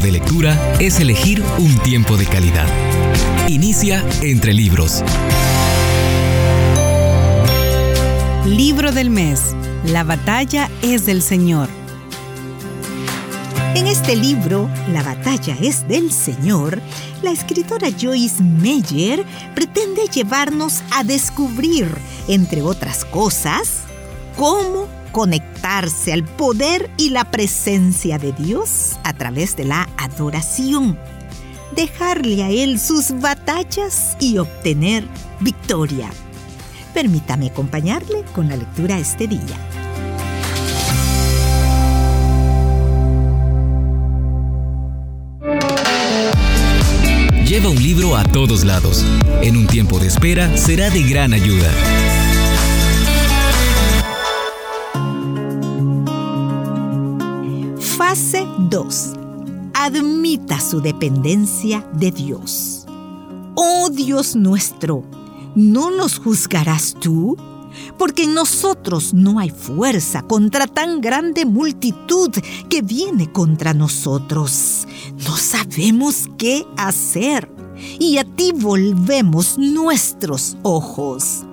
de lectura es elegir un tiempo de calidad. Inicia entre libros. Libro del mes. La batalla es del Señor. En este libro, La batalla es del Señor, la escritora Joyce Meyer pretende llevarnos a descubrir, entre otras cosas, cómo conectarse al poder y la presencia de Dios a través de la adoración, dejarle a Él sus batallas y obtener victoria. Permítame acompañarle con la lectura este día. Lleva un libro a todos lados. En un tiempo de espera será de gran ayuda. 2. Admita su dependencia de Dios. Oh Dios nuestro, ¿no nos juzgarás tú? Porque en nosotros no hay fuerza contra tan grande multitud que viene contra nosotros. No sabemos qué hacer y a ti volvemos nuestros ojos.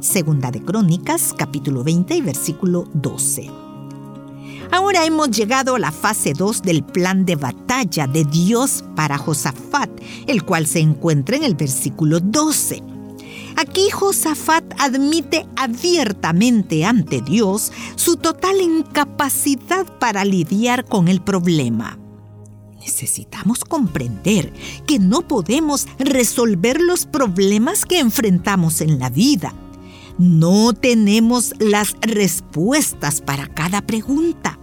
Segunda de Crónicas, capítulo 20 y versículo 12. Ahora hemos llegado a la fase 2 del plan de batalla de Dios para Josafat, el cual se encuentra en el versículo 12. Aquí Josafat admite abiertamente ante Dios su total incapacidad para lidiar con el problema. Necesitamos comprender que no podemos resolver los problemas que enfrentamos en la vida. No tenemos las respuestas para cada pregunta.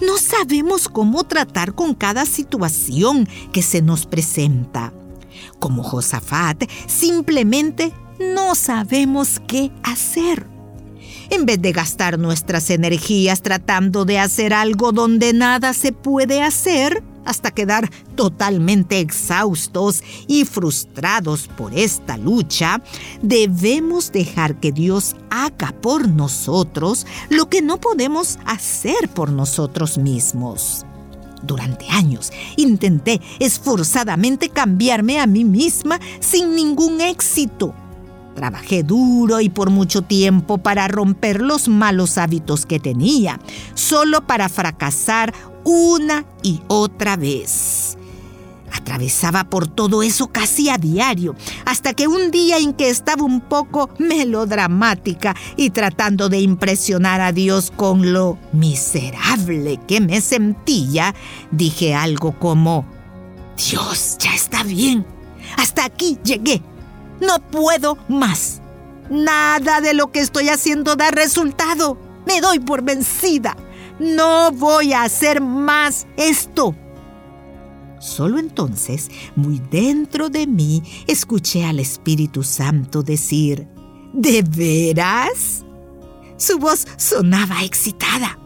No sabemos cómo tratar con cada situación que se nos presenta. Como Josafat, simplemente no sabemos qué hacer. En vez de gastar nuestras energías tratando de hacer algo donde nada se puede hacer, hasta quedar totalmente exhaustos y frustrados por esta lucha, debemos dejar que Dios haga por nosotros lo que no podemos hacer por nosotros mismos. Durante años intenté esforzadamente cambiarme a mí misma sin ningún éxito. Trabajé duro y por mucho tiempo para romper los malos hábitos que tenía, solo para fracasar una y otra vez. Atravesaba por todo eso casi a diario, hasta que un día en que estaba un poco melodramática y tratando de impresionar a Dios con lo miserable que me sentía, dije algo como, Dios, ya está bien, hasta aquí llegué, no puedo más. Nada de lo que estoy haciendo da resultado. Me doy por vencida. No voy a hacer más esto. Solo entonces, muy dentro de mí, escuché al Espíritu Santo decir, ¿De veras? Su voz sonaba excitada.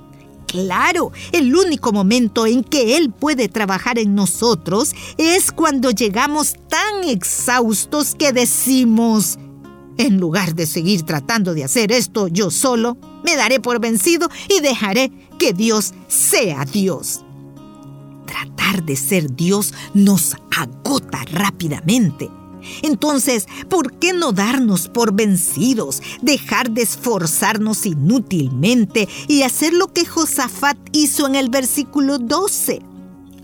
Claro, el único momento en que Él puede trabajar en nosotros es cuando llegamos tan exhaustos que decimos, en lugar de seguir tratando de hacer esto yo solo, me daré por vencido y dejaré que Dios sea Dios. Tratar de ser Dios nos agota rápidamente. Entonces, ¿por qué no darnos por vencidos, dejar de esforzarnos inútilmente y hacer lo que Josafat hizo en el versículo 12?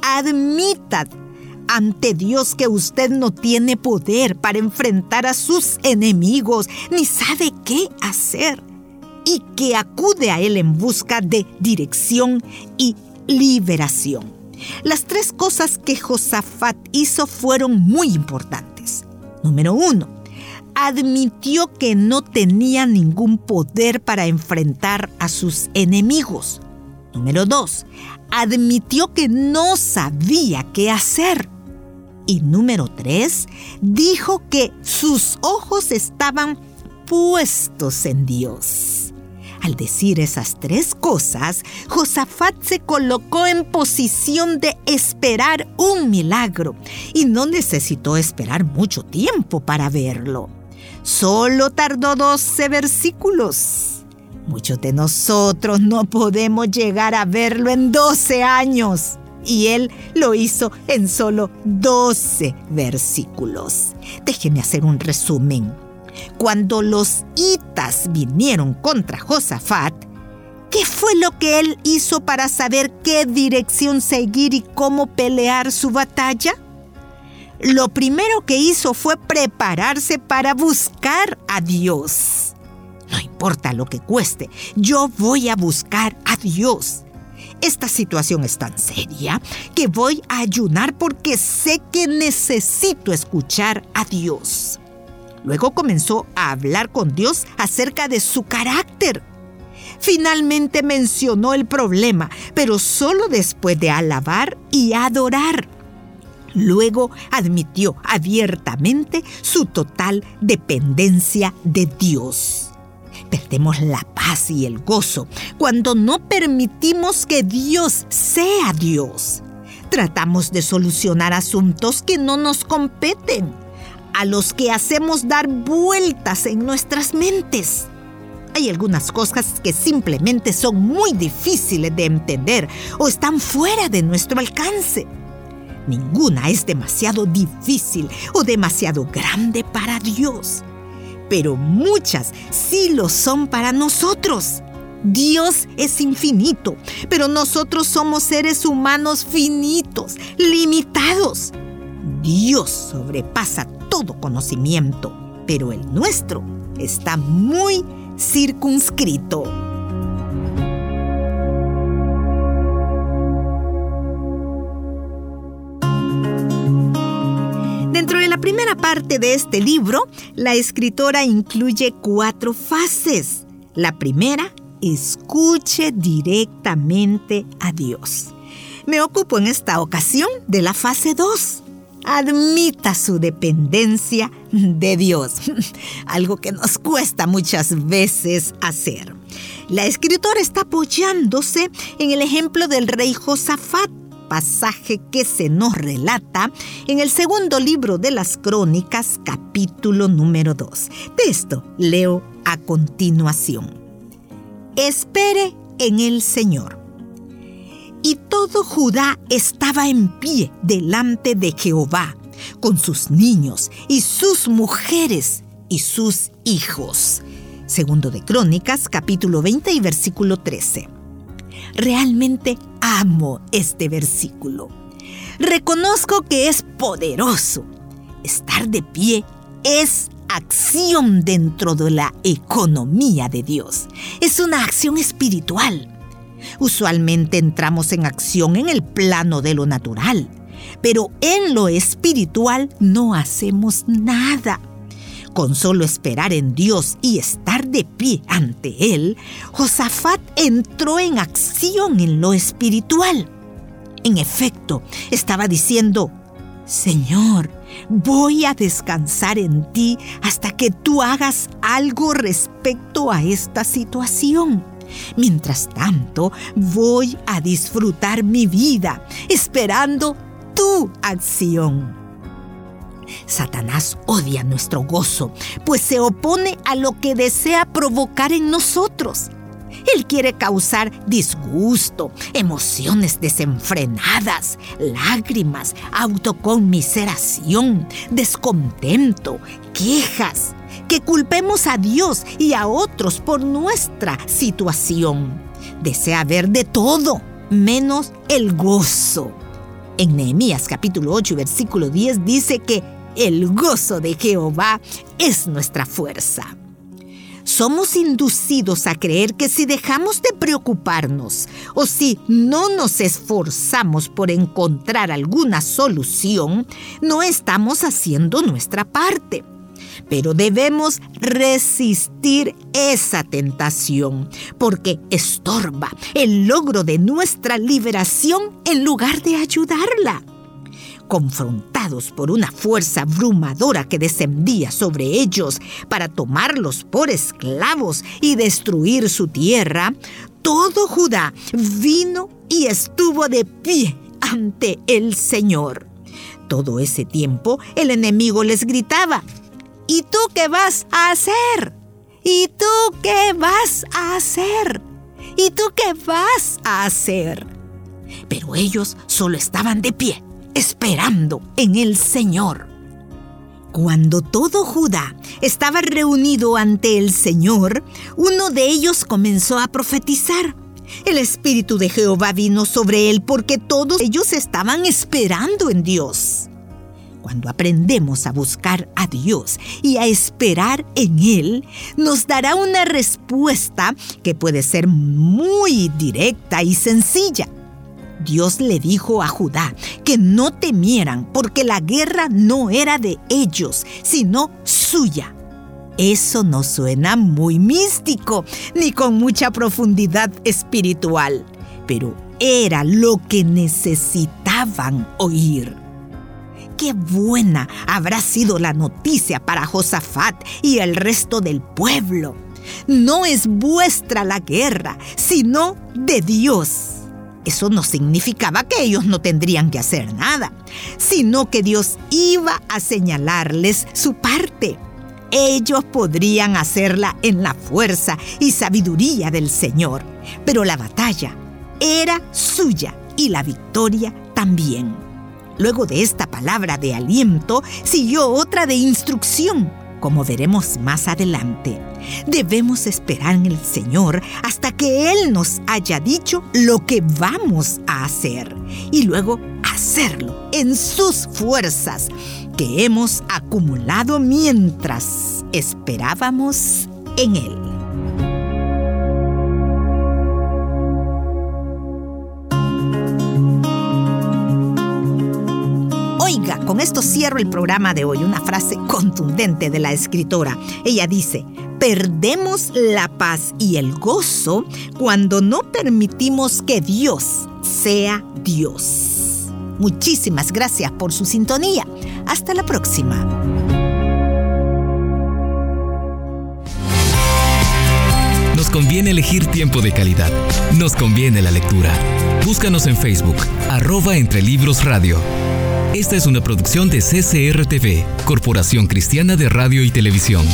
Admitad ante Dios que usted no tiene poder para enfrentar a sus enemigos, ni sabe qué hacer, y que acude a Él en busca de dirección y liberación. Las tres cosas que Josafat hizo fueron muy importantes. Número uno, admitió que no tenía ningún poder para enfrentar a sus enemigos. Número dos, admitió que no sabía qué hacer. Y número tres, dijo que sus ojos estaban puestos en Dios. Al decir esas tres cosas, Josafat se colocó en posición de esperar un milagro y no necesitó esperar mucho tiempo para verlo. Solo tardó 12 versículos. Muchos de nosotros no podemos llegar a verlo en 12 años. y él lo hizo en solo 12 versículos. Déjeme hacer un resumen. Cuando los hitas vinieron contra Josafat, ¿qué fue lo que él hizo para saber qué dirección seguir y cómo pelear su batalla? Lo primero que hizo fue prepararse para buscar a Dios. No importa lo que cueste, yo voy a buscar a Dios. Esta situación es tan seria que voy a ayunar porque sé que necesito escuchar a Dios. Luego comenzó a hablar con Dios acerca de su carácter. Finalmente mencionó el problema, pero solo después de alabar y adorar. Luego admitió abiertamente su total dependencia de Dios. Perdemos la paz y el gozo cuando no permitimos que Dios sea Dios. Tratamos de solucionar asuntos que no nos competen, a los que hacemos dar vueltas en nuestras mentes. Hay algunas cosas que simplemente son muy difíciles de entender o están fuera de nuestro alcance. Ninguna es demasiado difícil o demasiado grande para Dios pero muchas sí lo son para nosotros. Dios es infinito, pero nosotros somos seres humanos finitos, limitados. Dios sobrepasa todo conocimiento, pero el nuestro está muy circunscrito. primera parte de este libro, la escritora incluye cuatro fases. La primera, escuche directamente a Dios. Me ocupo en esta ocasión de la fase 2. Admita su dependencia de Dios, algo que nos cuesta muchas veces hacer. La escritora está apoyándose en el ejemplo del rey Josafat, pasaje que se nos relata en el segundo libro de las Crónicas, capítulo número 2. De esto leo a continuación. Espere en el Señor. Todo Judá estaba en pie delante de Jehová, con sus niños y sus mujeres y sus hijos. Segundo de Crónicas, capítulo 20 y versículo 13. Realmente amo este versículo. Reconozco que es poderoso. Estar de pie es acción dentro de la economía de Dios. Es una acción espiritual. Usualmente entramos en acción en el plano de lo natural, pero en lo espiritual no hacemos nada. Con solo esperar en Dios y estar de pie ante Él, Josafat entró en acción en lo espiritual. En efecto, estaba diciendo, Señor, voy a descansar en ti hasta que tú hagas algo respecto a esta situación. Mientras tanto, voy a disfrutar mi vida esperando tu acción. Satanás odia nuestro gozo, pues se opone a lo que desea provocar en nosotros. Él quiere causar disgusto, emociones desenfrenadas, lágrimas, autoconmiseración, descontento, quejas, que culpemos a Dios y a otros por nuestra situación. Desea ver de todo, menos el gozo. En Nehemías capítulo 8 versículo 10 dice que el gozo de Jehová es nuestra fuerza. Somos inducidos a creer que si dejamos de preocuparnos o si no nos esforzamos por encontrar alguna solución, no estamos haciendo nuestra parte. Pero debemos resistir esa tentación porque estorba el logro de nuestra liberación en lugar de ayudarla confrontados por una fuerza abrumadora que descendía sobre ellos para tomarlos por esclavos y destruir su tierra, todo Judá vino y estuvo de pie ante el Señor. Todo ese tiempo el enemigo les gritaba, ¿y tú qué vas a hacer? ¿Y tú qué vas a hacer? ¿Y tú qué vas a hacer? Pero ellos solo estaban de pie, esperando en el Señor. Cuando todo Judá estaba reunido ante el Señor, uno de ellos comenzó a profetizar. El Espíritu de Jehová vino sobre él porque todos ellos estaban esperando en Dios. Cuando aprendemos a buscar a Dios y a esperar en Él, nos dará una respuesta que puede ser muy directa y sencilla. Dios le dijo a Judá que no temieran porque la guerra no era de ellos, sino suya. Eso no suena muy místico ni con mucha profundidad espiritual, pero era lo que necesitaban oír qué buena habrá sido la noticia para Josafat y el resto del pueblo. No es vuestra la guerra, sino de Dios. Eso no significaba que ellos no tendrían que hacer nada, sino que Dios iba a señalarles su parte. Ellos podrían hacerla en la fuerza y sabiduría del Señor, pero la batalla era suya y la victoria también. Luego de esta palabra de aliento, siguió otra de instrucción, como veremos más adelante. Debemos esperar en el Señor hasta que Él nos haya dicho lo que vamos a hacer y luego hacerlo en sus fuerzas que hemos acumulado mientras esperábamos en Él. Con esto cierro el programa de hoy, una frase contundente de la escritora. Ella dice, perdemos la paz y el gozo cuando no permitimos que Dios sea Dios. Muchísimas gracias por su sintonía. Hasta la próxima. Nos conviene elegir tiempo de calidad. Nos conviene la lectura. Búscanos en Facebook, arroba entre libros radio. Esta es una producción de CCRTV, Corporación Cristiana de Radio y Televisión.